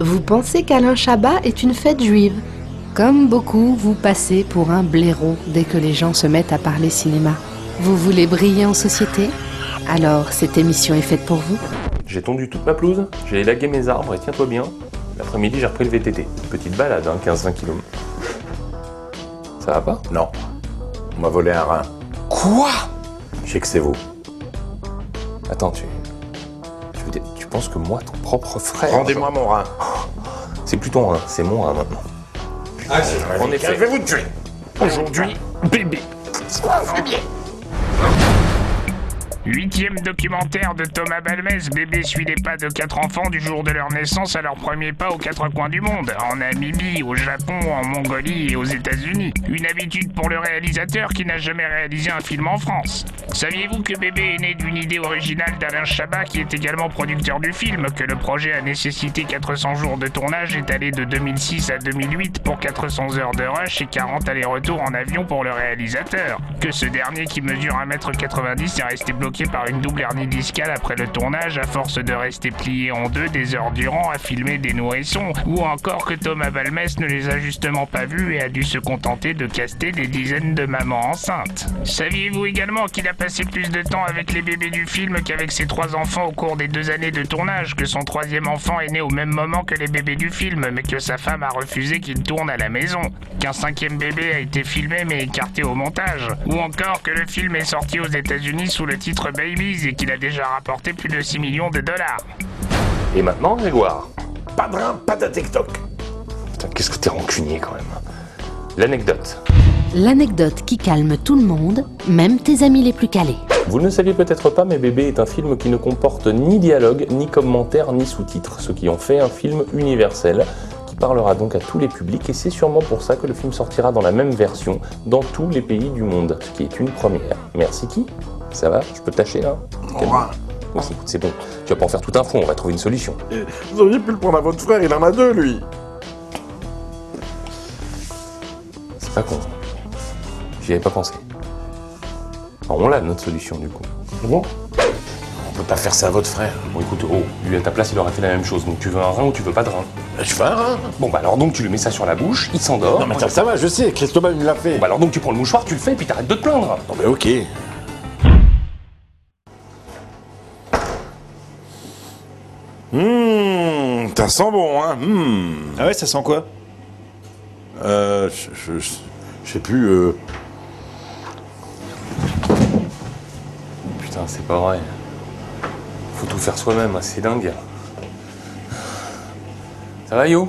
Vous pensez qu'Alain Chabat est une fête juive? Comme beaucoup, vous passez pour un blaireau dès que les gens se mettent à parler cinéma. Vous voulez briller en société? Alors cette émission est faite pour vous J'ai tondu toute ma pelouse, j'ai élagué mes arbres et tiens-toi bien, l'après-midi j'ai repris le VTT. Petite balade, hein, 15-20 km. Ça va pas? Non. On m'a volé un rein. Quoi? Je sais que c'est vous. Attends, tu... Tu, veux dire- tu penses que moi, ton propre frère... Rendez-moi mon rein. C'est plus ton rein, c'est mon rein maintenant. En effet. Je vais vous tuer. Aujourd'hui, bébé. Huitième documentaire de Thomas Balmès, bébé suit les pas de quatre enfants du jour de leur naissance à leur premier pas aux quatre coins du monde, en Namibie, au Japon, en Mongolie et aux États-Unis. Une habitude pour le réalisateur qui n'a jamais réalisé un film en France. Saviez-vous que bébé est né d'une idée originale d'Alain Chabat qui est également producteur du film, que le projet a nécessité 400 jours de tournage étalés de 2006 à 2008 pour 400 heures de rush et 40 allers-retours en avion pour le réalisateur Que ce dernier qui mesure 1m90 est resté bloqué par une double hernie discale après le tournage à force de rester plié en deux des heures durant à filmer des nourrissons, ou encore que Thomas Balmès ne les a justement pas vus et a dû se contenter de caster des dizaines de mamans enceintes. Saviez-vous également qu'il a passé plus de temps avec les bébés du film qu'avec ses trois enfants au cours des deux années de tournage, que son troisième enfant est né au même moment que les bébés du film, mais que sa femme a refusé qu'il tourne à la maison, qu'un cinquième bébé a été filmé mais écarté au montage, ou encore que le film est sorti aux États-Unis sous le titre Babies et qu'il a déjà rapporté plus de 6 millions de dollars. Et maintenant, Grégoire? Pas de rein, pas de TikTok. Putain, qu'est-ce que t'es rancunier quand même. L'anecdote. L'anecdote qui calme tout le monde, même tes amis les plus calés. Vous ne le saviez peut-être pas, mais Bébé est un film qui ne comporte ni dialogue, ni commentaires, ni sous-titres, ce qui en fait un film universel qui parlera donc à tous les publics et c'est sûrement pour ça que le film sortira dans la même version dans tous les pays du monde, ce qui est une première. Merci qui Ça va Je peux tâcher là rein. Oui, c'est- bon. Tu vas pas en faire tout un fond, on va trouver une solution. Vous auriez pu le prendre à votre frère, il en a deux, lui. C'est pas con. J'y avais pas pensé. Alors, on l'a notre solution du coup. Bon? On peut pas faire ça à votre frère. Bon écoute, oh, lui à ta place il aurait fait la même chose. Donc tu veux un rein ou tu veux pas de rein? Je fais un rein. Bon bah alors donc tu lui mets ça sur la bouche, il s'endort. Non mais ça, ça va, je sais, Christophe il me l'a fait. Bon bah alors donc tu prends le mouchoir, tu le fais et puis t'arrêtes de te plaindre. Non mais ok. Hum, ça sent bon, hein. Hum. Ah ouais, ça sent quoi? Euh, je, je, je- je sais plus. Euh... Putain, c'est pas vrai. Faut tout faire soi-même, hein, c'est dingue. Ça va Yo?